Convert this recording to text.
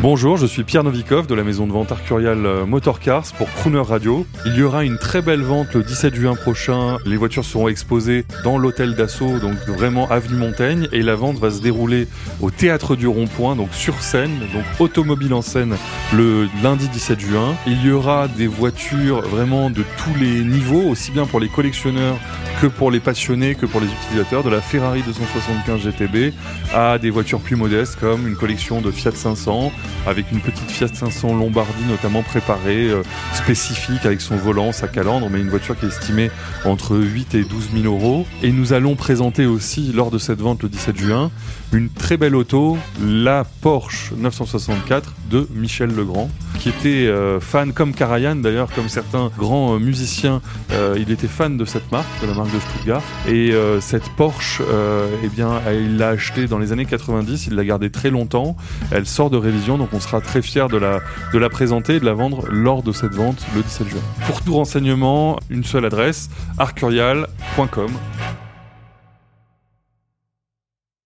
Bonjour, je suis Pierre Novikov de la maison de vente Arcurial euh, Motorcars pour Crooner Radio. Il y aura une très belle vente le 17 juin prochain. Les voitures seront exposées dans l'hôtel d'assaut, donc vraiment avenue Montaigne, et la vente va se dérouler au théâtre du Rond-Point, donc sur scène, donc automobile en scène le lundi 17 juin. Il y aura des voitures vraiment de tous les niveaux, aussi bien pour les collectionneurs que pour les passionnés, que pour les utilisateurs, de la Ferrari 275 GTB à des voitures plus modestes comme une collection de Fiat 500 avec une petite Fiat 500 Lombardie notamment préparée, euh, spécifique avec son volant, sa calandre, mais une voiture qui est estimée entre 8 et 12 000 euros. Et nous allons présenter aussi lors de cette vente le 17 juin une très belle auto, la Porsche 964 de Michel Legrand, qui était euh, fan comme Karajan d'ailleurs, comme certains grands euh, musiciens, il était fan de cette marque, de la marque de Stuttgart. Et cette Porsche, eh bien, il l'a achetée dans les années 90, il l'a gardée très longtemps. Elle sort de révision, donc on sera très fiers de la, de la présenter et de la vendre lors de cette vente le 17 juin. Pour tout renseignement, une seule adresse, arcurial.com